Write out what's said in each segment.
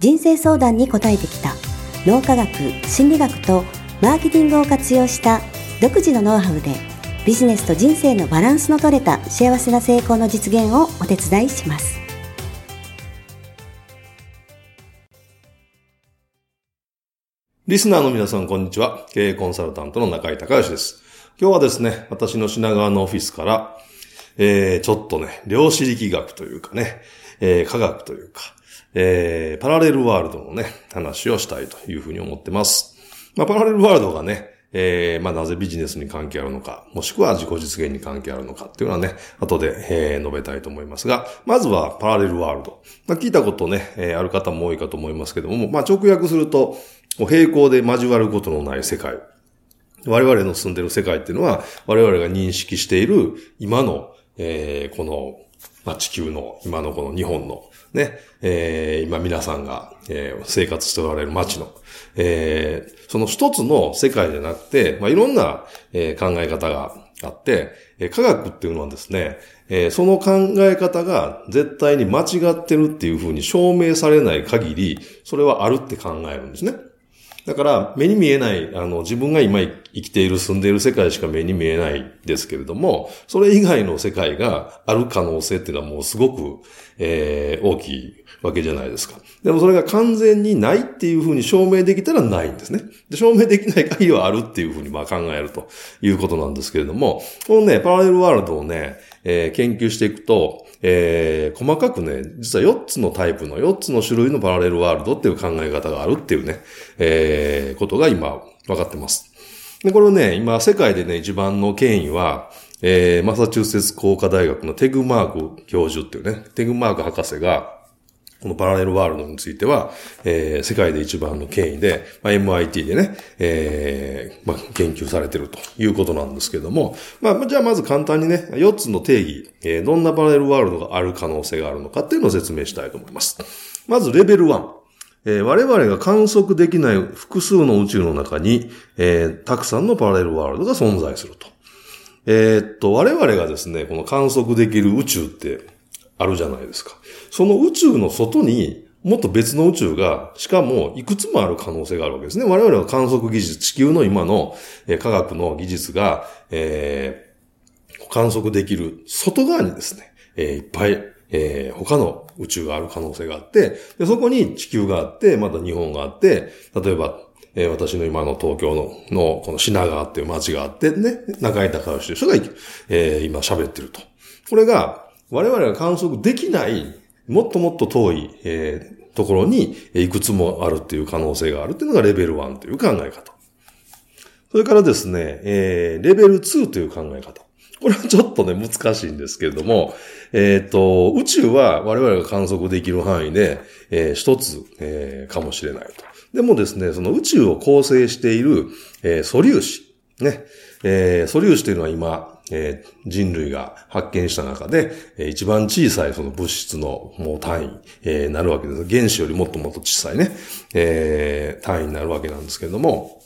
人生相談に応えてきた脳科学、心理学とマーケティングを活用した独自のノウハウでビジネスと人生のバランスの取れた幸せな成功の実現をお手伝いします。リスナーの皆さん、こんにちは。経営コンサルタントの中井隆義です。今日はですね、私の品川のオフィスから、えー、ちょっとね、量子力学というかね、えー、科学というか、えー、パラレルワールドのね、話をしたいというふうに思ってます。まあ、パラレルワールドがね、えー、まあ、なぜビジネスに関係あるのか、もしくは自己実現に関係あるのかっていうのはね、後で、えー、述べたいと思いますが、まずはパラレルワールド。まあ、聞いたことね、えー、ある方も多いかと思いますけども、まあ、直訳すると、平行で交わることのない世界。我々の住んでる世界っていうのは、我々が認識している今の、えー、この、まあ、地球の、今のこの日本の、ね、えー、今皆さんが、えー、生活しておられる街の、えー、その一つの世界じゃなくて、まあ、いろんな、えー、考え方があって、えー、科学っていうのはですね、えー、その考え方が絶対に間違ってるっていうふうに証明されない限り、それはあるって考えるんですね。だから、目に見えない、あの、自分が今生きている、住んでいる世界しか目に見えないですけれども、それ以外の世界がある可能性っていうのはもうすごく、えー、大きいわけじゃないですか。でもそれが完全にないっていうふうに証明できたらないんですね。で証明できない限りはあるっていうふうにまあ考えるということなんですけれども、このね、パラレルワールドをね、えー、研究していくと、えー、細かくね、実は4つのタイプの4つの種類のパラレルワールドっていう考え方があるっていうね、えー、ことが今分かってます。で、これね、今世界でね、一番の権威は、えー、マサチューセッツ工科大学のテグマーク教授っていうね、テグマーク博士が、このパラレルワールドについては、えー、世界で一番の権威で、まあ、MIT でね、えー、まあ、研究されているということなんですけども、まあ、じゃあまず簡単にね、4つの定義、えー、どんなパラレルワールドがある可能性があるのかっていうのを説明したいと思います。まず、レベル1。えー、我々が観測できない複数の宇宙の中に、えー、たくさんのパラレルワールドが存在すると。えー、っと、我々がですね、この観測できる宇宙ってあるじゃないですか。その宇宙の外にもっと別の宇宙が、しかもいくつもある可能性があるわけですね。我々の観測技術、地球の今の、えー、科学の技術が、えー、観測できる外側にですね、えー、いっぱい、えー、他の宇宙がある可能性があって、でそこに地球があって、また日本があって、例えば、えー、私の今の東京の、の、この品川っていう街があってね、中井隆義という人が、えー、今喋ってると。これが、我々が観測できない、もっともっと遠い、えー、ところにいくつもあるっていう可能性があるっていうのがレベル1という考え方。それからですね、えー、レベル2という考え方。これはちょっとね、難しいんですけれども、えっ、ー、と、宇宙は我々が観測できる範囲で、えー、一つ、えー、かもしれないと。でもですね、その宇宙を構成している、えー、素粒子。ね。えー、素粒子というのは今、えー、人類が発見した中で、えー、一番小さいその物質のもう単位、えー、なるわけです。原子よりもっともっと小さいね、えー、単位になるわけなんですけれども、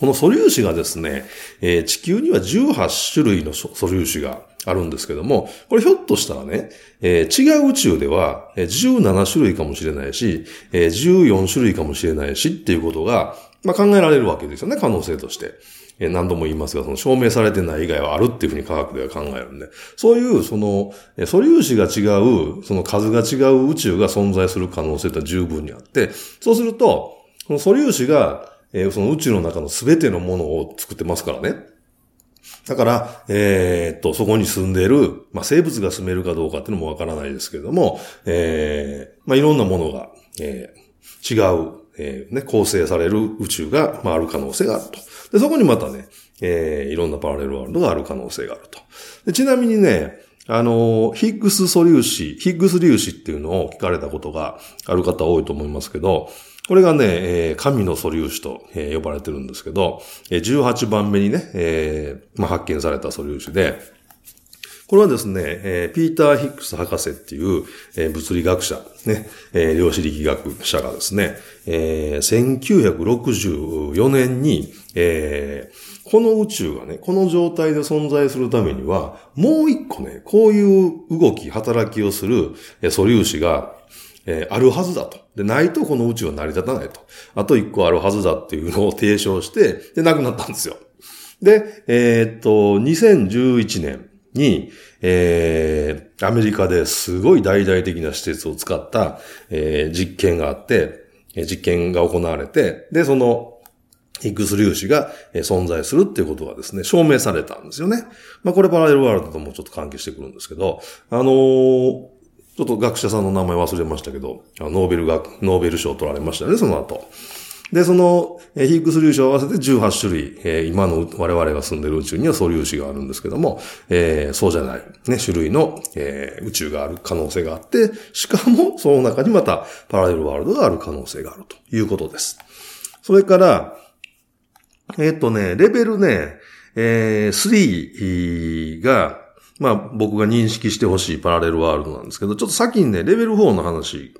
この素粒子がですね、えー、地球には18種類の素粒子があるんですけども、これひょっとしたらね、えー、違う宇宙では17種類かもしれないし、えー、14種類かもしれないしっていうことが、まあ、考えられるわけですよね、可能性として。え何度も言いますが、その証明されてない以外はあるっていうふうに科学では考えるんで、そういう、その、素粒子が違う、その数が違う宇宙が存在する可能性って十分にあって、そうすると、その素粒子が、え、その宇宙の中の全てのものを作ってますからね。だから、えー、っと、そこに住んでいる、まあ、生物が住めるかどうかっていうのもわからないですけれども、えー、まあ、いろんなものが、えー、違う、えー、ね、構成される宇宙が、まあ、ある可能性があると。で、そこにまたね、えー、いろんなパラレルワールドがある可能性があると。でちなみにね、あの、ヒッグス素粒子、ヒッグス粒子っていうのを聞かれたことがある方多いと思いますけど、これがね、えー、神の素粒子と、えー、呼ばれてるんですけど、えー、18番目にね、えーまあ、発見された素粒子で、これはですね、えー、ピーター・ヒックス博士っていう、えー、物理学者、ね、えー、量子力学者がですね、えー、1964年に、えー、この宇宙がね、この状態で存在するためには、もう一個ね、こういう動き、働きをする、素粒子が、え、あるはずだと。で、ないとこの宇宙は成り立たないと。あと一個あるはずだっていうのを提唱して、で、亡くなったんですよ。で、えー、っと、2011年、に、えー、アメリカですごい大々的な施設を使った、えー、実験があって、実験が行われて、で、その、ヒッグス粒子が存在するっていうことがですね、証明されたんですよね。まあこれパラレルワールドともちょっと関係してくるんですけど、あのー、ちょっと学者さんの名前忘れましたけど、ノーベル学、ノーベル賞を取られましたね、その後。で、その、ヒッグス粒子を合わせて18種類、えー、今の我々が住んでる宇宙には素粒子があるんですけども、えー、そうじゃない、ね、種類の、え、宇宙がある可能性があって、しかもその中にまたパラレルワールドがある可能性があるということです。それから、えっとね、レベルね、えー、3が、まあ僕が認識してほしいパラレルワールドなんですけど、ちょっと先にね、レベル4の話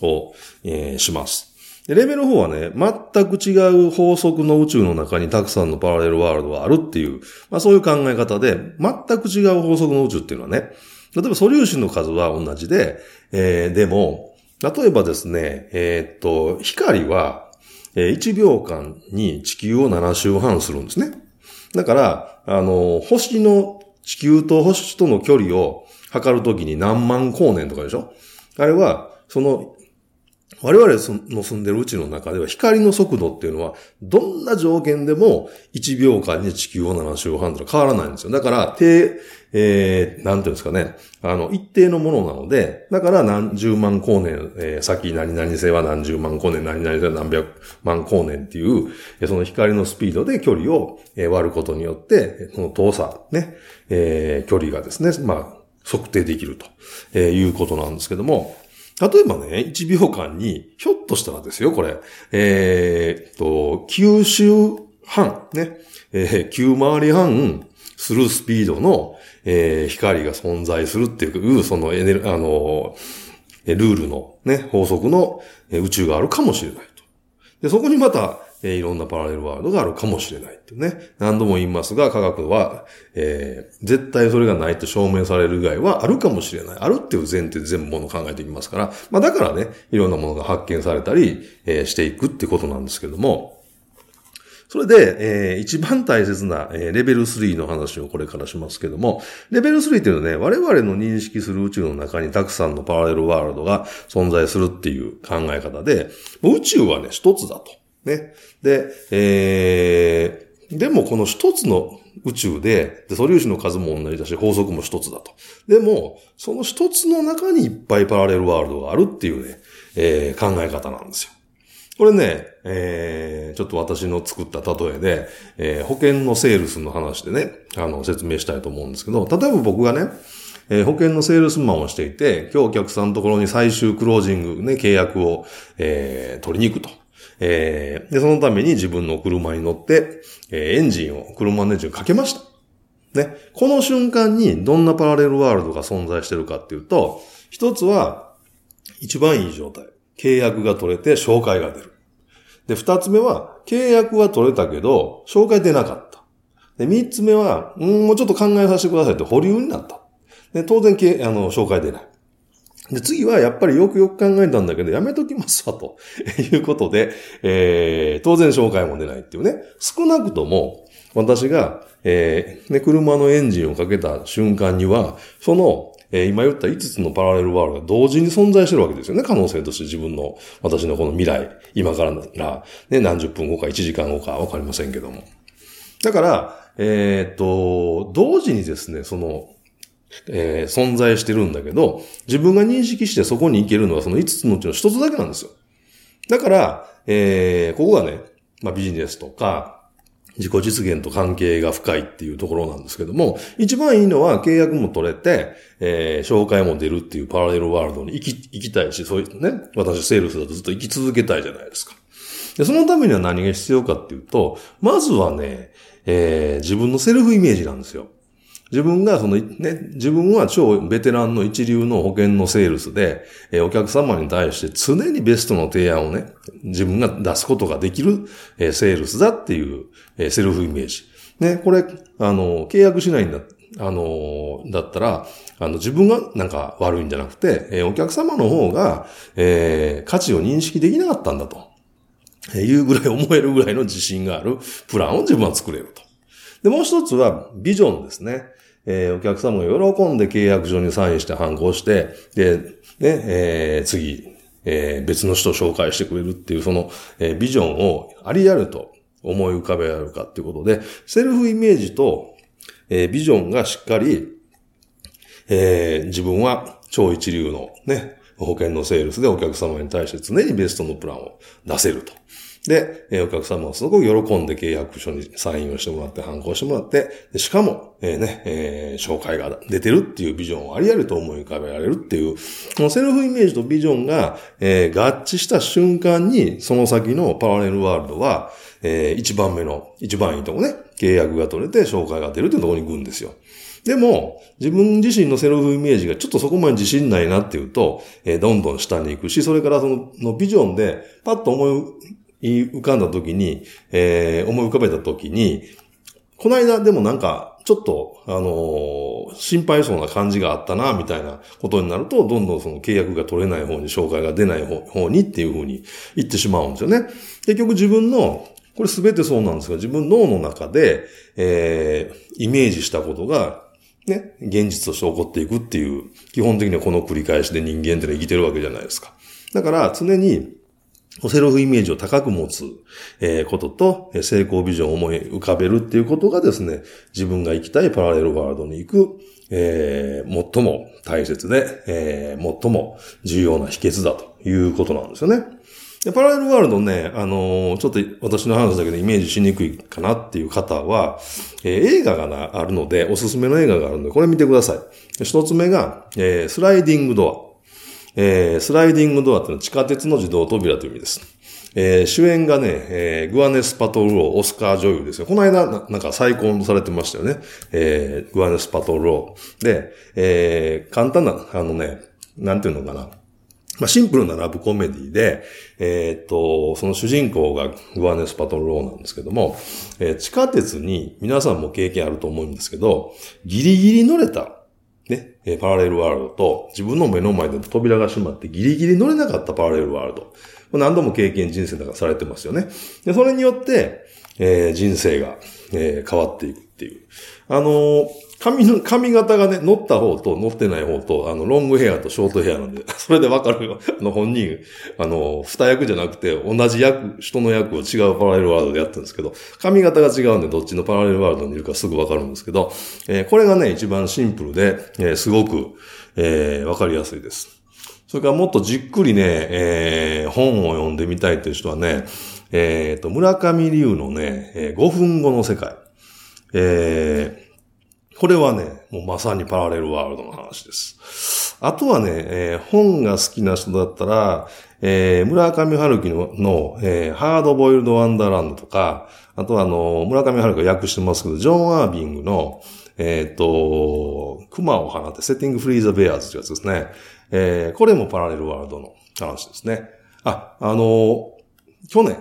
を、え、します。レベル4はね、全く違う法則の宇宙の中にたくさんのパラレルワールドがあるっていう、まあそういう考え方で、全く違う法則の宇宙っていうのはね、例えば素粒子の数は同じで、えー、でも、例えばですね、えー、っと、光は、えー、1秒間に地球を7周半するんですね。だから、あの、星の、地球と星との距離を測るときに何万光年とかでしょ？あれは、その我々の住んでる宇宙の中では光の速度っていうのは、どんな条件でも1秒間に地球を7周半と変わらないんですよ。だから、低、えー、なんていうんですかね。あの、一定のものなので、だから何十万光年、えー、先何々性は何十万光年、何々性は何百万光年っていう、その光のスピードで距離を、割ることによって、その遠さ、ね、えー、距離がですね、まあ、測定できると、いうことなんですけども、例えばね、1秒間に、ひょっとしたらですよ、これ。えー、っと、9周半、ね。えー、9回り半するスピードの、えー、光が存在するっていう、そのエネル、あの、ルールのね、法則の宇宙があるかもしれないと。で、そこにまた、えー、いろんなパラレルワールドがあるかもしれないっていうね。何度も言いますが、科学は、えー、絶対それがないと証明される以外はあるかもしれない。あるっていう前提で全部ものを考えていきますから、まあだからね、いろんなものが発見されたり、えー、していくってことなんですけども、それで、えー、一番大切な、えー、レベル3の話をこれからしますけども、レベル3っていうのはね、我々の認識する宇宙の中にたくさんのパラレルワールドが存在するっていう考え方で、宇宙はね、一つだと。ね。で、えー、でもこの一つの宇宙で、で、素粒子の数も同じだし、法則も一つだと。でも、その一つの中にいっぱいパラレルワールドがあるっていうね、えー、考え方なんですよ。これね、えー、ちょっと私の作った例えで、えー、保険のセールスの話でね、あの、説明したいと思うんですけど、例えば僕がね、えー、保険のセールスマンをしていて、今日お客さんのところに最終クロージングね、契約を、えー、取りに行くと。えー、で、そのために自分の車に乗って、えー、エンジンを、車のエンジンをかけました。ね。この瞬間にどんなパラレルワールドが存在してるかっていうと、一つは、一番いい状態。契約が取れて紹介が出る。で、二つ目は、契約は取れたけど、紹介出なかった。で、三つ目は、ん、もうちょっと考えさせてくださいって保留になった。で、当然、あの、紹介出ない。で、次はやっぱりよくよく考えたんだけど、やめときますわ、と いうことで、えー、当然紹介も出ないっていうね。少なくとも、私が、えー、ね、車のエンジンをかけた瞬間には、その、えー、今言った5つのパラレルワールドが同時に存在してるわけですよね。可能性として自分の、私のこの未来、今からなら、ね、何十分後か1時間後かわかりませんけども。だから、えー、っと、同時にですね、その、えー、存在してるんだけど、自分が認識してそこに行けるのはその5つのうちの1つだけなんですよ。だから、えー、ここがね、まあビジネスとか、自己実現と関係が深いっていうところなんですけども、一番いいのは契約も取れて、えー、紹介も出るっていうパラレルワールドに行き、行きたいし、そういうね、私セールスだとずっと生き続けたいじゃないですか。で、そのためには何が必要かっていうと、まずはね、えー、自分のセルフイメージなんですよ。自分がそのね、自分は超ベテランの一流の保険のセールスで、え、お客様に対して常にベストの提案をね、自分が出すことができる、え、セールスだっていう、え、セルフイメージ。ね、これ、あの、契約しないんだ、あの、だったら、あの、自分がなんか悪いんじゃなくて、え、お客様の方が、えー、価値を認識できなかったんだと。いうぐらい思えるぐらいの自信があるプランを自分は作れると。で、もう一つはビジョンですね。えー、お客様が喜んで契約書にサインして反抗して、で、ね、えー、次、えー、別の人を紹介してくれるっていうその、えー、ビジョンをありやると思い浮かべられるかっていうことで、セルフイメージと、えー、ビジョンがしっかり、えー、自分は超一流のね、保険のセールスでお客様に対して常にベストのプランを出せると。で、えお客様はすごく喜んで契約書にサインをしてもらって、反抗してもらって、でしかも、えー、ね、えー、紹介が出てるっていうビジョンをありありと思い浮かべられるっていう、このセルフイメージとビジョンが、えー、合致した瞬間に、その先のパラレルワールドは、えー、一番目の、一番いいとこね、契約が取れて紹介が出るっていうところに行くんですよ。でも、自分自身のセルフイメージがちょっとそこまで自信ないなっていうと、えー、どんどん下に行くし、それからそののビジョンでパッと思い浮かんだ時に、えー、思い浮かべた時に、この間でもなんか、ちょっと、あのー、心配そうな感じがあったな、みたいなことになると、どんどんその契約が取れない方に、紹介が出ない方にっていうふうに言ってしまうんですよね。結局自分の、これすべてそうなんですが、自分脳の中で、えー、イメージしたことがね、現実として起こっていくっていう、基本的にはこの繰り返しで人間ってのは生きてるわけじゃないですか。だから常に、セルフイメージを高く持つ、えことと、成功ビジョンを思い浮かべるっていうことがですね、自分が行きたいパラレルワールドに行く、えー、最も大切で、えー、最も重要な秘訣だということなんですよね。で、パラレルワールドね、あのー、ちょっと私の話だけどイメージしにくいかなっていう方は、えー、映画がな、あるので、おすすめの映画があるので、これ見てください。一つ目が、えー、スライディングドア。えー、スライディングドアっていうのは地下鉄の自動扉という意味です。えー、主演がね、えー、グアネス・パトロー、オスカー女優ですよ。この間な、なんか再婚されてましたよね。えー、グアネス・パトロー。で、えー、簡単な、あのね、なんていうのかな。まあ、シンプルなラブコメディで、えー、っと、その主人公がグアネス・パトルローなんですけども、えー、地下鉄に皆さんも経験あると思うんですけど、ギリギリ乗れた、え、パラレルワールドと自分の目の前で扉が閉まってギリギリ乗れなかったパラレルワールド。何度も経験人生だからされてますよね。で、それによって、えー、人生が、えー、変わっていくっていう。あの、髪の、髪型がね、乗った方と乗ってない方と、あの、ロングヘアとショートヘアなんで、それでわかるよ。あの、本人、あの、二役じゃなくて、同じ役、人の役を違うパラレルワールドでやってるんですけど、髪型が違うんで、どっちのパラレルワールドにいるかすぐわかるんですけど、えー、これがね、一番シンプルで、えー、すごく、えー、わかりやすいです。それからもっとじっくりね、えー、本を読んでみたいという人はね、えっ、ー、と、村上龍のね、えー、5分後の世界。えー、これはね、もうまさにパラレルワールドの話です。あとはね、えー、本が好きな人だったら、えー、村上春樹のの、えー、ハードボイルドワンダーランドとか、あとはあの、村上春樹が訳してますけど、ジョン・アービングの、えっ、ー、と、熊を放って、セッティングフリーザ・ベアーズというやつですね。えー、これもパラレルワールドの話ですね。あ、あの、去年、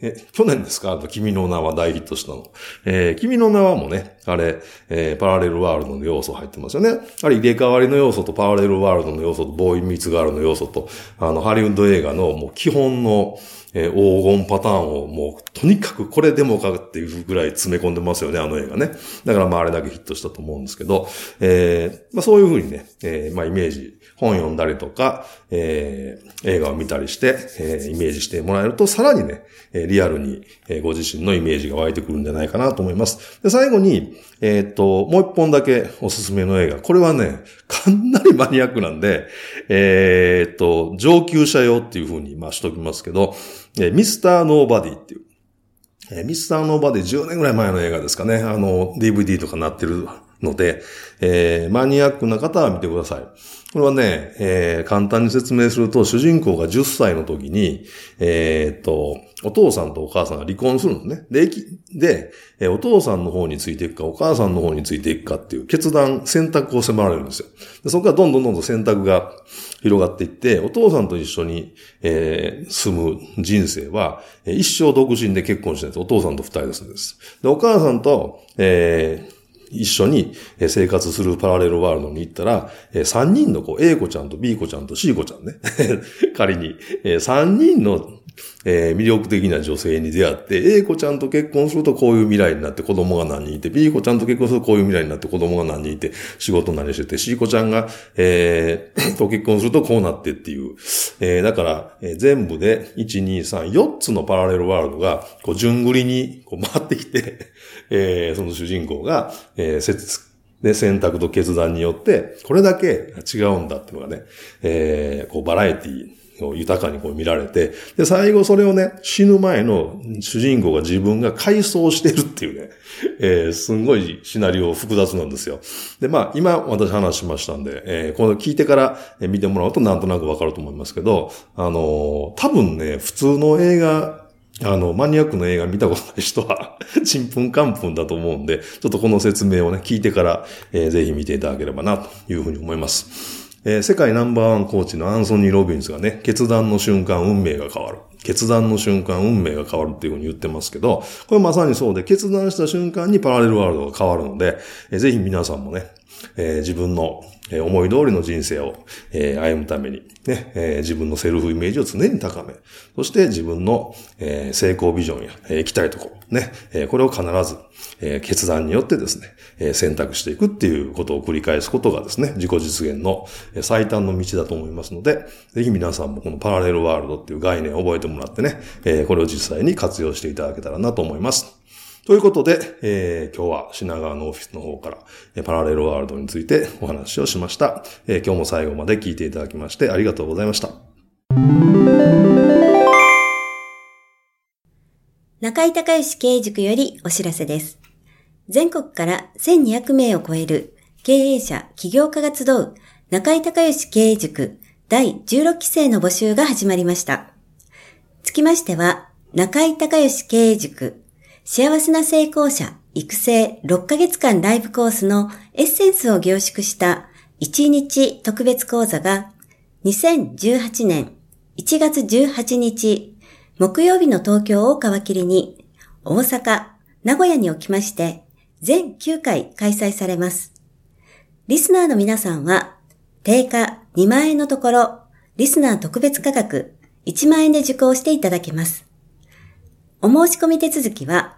え、去年ですか？君の名は大ヒットしたの。えー、君の名はもね、あれ、えー、パラレルワールドの要素入ってますよね。あれ入れ替わりの要素とパラレルワールドの要素とボーイミツガールの要素と、あの、ハリウッド映画のもう基本の、えー、黄金パターンをもう、とにかくこれでもかっていうぐらい詰め込んでますよね、あの映画ね。だからまああれだけヒットしたと思うんですけど、えー、まあそういうふうにね、えー、まあイメージ本読んだりとか、えー、映画を見たりして、えー、イメージしてもらえると、さらにね、えリアルに、えご自身のイメージが湧いてくるんじゃないかなと思います。で、最後に、えー、っと、もう一本だけおすすめの映画。これはね、かなりマニアックなんで、えー、っと、上級者用っていう風に、まあ、しときますけど、えミスターノーバディっていう、え、ミスターノーバーで10年ぐらい前の映画ですかね。あの、DVD とかなってるので、えー、マニアックな方は見てください。これはね、えー、簡単に説明すると、主人公が10歳の時に、えー、っと、お父さんとお母さんが離婚するんですね。で、で、え、お父さんの方についていくか、お母さんの方についていくかっていう決断、選択を迫られるんですよ。でそこからどんどんどんどん選択が広がっていって、お父さんと一緒に、えー、住む人生は、一生独身で結婚してるんです。お父さんと二人ですんです。で、お母さんと、えー、一緒に生活するパラレルワールドに行ったら、3人の子、A 子ちゃんと B 子ちゃんと C 子ちゃんね。仮に、3人の、魅力的な女性に出会って、A 子ちゃんと結婚するとこういう未来になって子供が何人いて、B 子ちゃんと結婚するとこういう未来になって子供が何人いて、仕事何してて、C 子ちゃんが、えー、と結婚するとこうなってっていう。えー、だから、全部で、1、2、3、4つのパラレルワールドが、こう、順繰りにこう回ってきて、えー、その主人公が、えー、で、選択と決断によって、これだけ違うんだっていうのがね、えー、こう、バラエティを豊かにこう見られて、で、最後それをね、死ぬ前の主人公が自分が回想してるっていうね、えー、すんごいシナリオ複雑なんですよ。で、まあ、今私話しましたんで、えー、この聞いてから見てもらうとなんとなくわかると思いますけど、あのー、多分ね、普通の映画、あの、マニアックの映画見たことない人は、ちんぷんかんぷんだと思うんで、ちょっとこの説明をね、聞いてから、えー、ぜひ見ていただければな、というふうに思います。えー、世界ナンバーワンコーチのアンソニー・ロビンスがね、決断の瞬間運命が変わる。決断の瞬間運命が変わるっていうふうに言ってますけど、これまさにそうで、決断した瞬間にパラレルワールドが変わるので、えー、ぜひ皆さんもね、えー、自分のえ思い通りの人生を、え歩むために、ね、え自分のセルフイメージを常に高め、そして自分の、え成功ビジョンや、え行きたいところ、ね、えこれを必ず、え決断によってですね、え選択していくっていうことを繰り返すことがですね、自己実現の最短の道だと思いますので、ぜひ皆さんもこのパラレルワールドっていう概念を覚えてもらってね、えこれを実際に活用していただけたらなと思います。ということで、えー、今日は品川のオフィスの方から、えパラレルワールドについてお話をしました、えー、今日も最後まで聞いていただきましてありがとうございました。中井隆義経営塾よりお知らせです。全国から1200名を超える経営者、起業家が集う中井隆義経営塾第16期生の募集が始まりました。つきましては、中井隆義経営塾幸せな成功者育成6ヶ月間ライブコースのエッセンスを凝縮した1日特別講座が2018年1月18日木曜日の東京を皮切りに大阪、名古屋におきまして全9回開催されます。リスナーの皆さんは定価2万円のところリスナー特別価格1万円で受講していただけます。お申し込み手続きは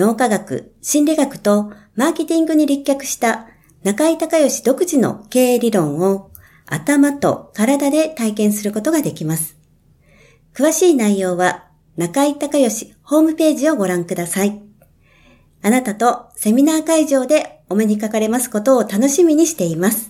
脳科学、心理学とマーケティングに立脚した中井隆義独自の経営理論を頭と体で体験することができます。詳しい内容は中井隆義ホームページをご覧ください。あなたとセミナー会場でお目にかかれますことを楽しみにしています。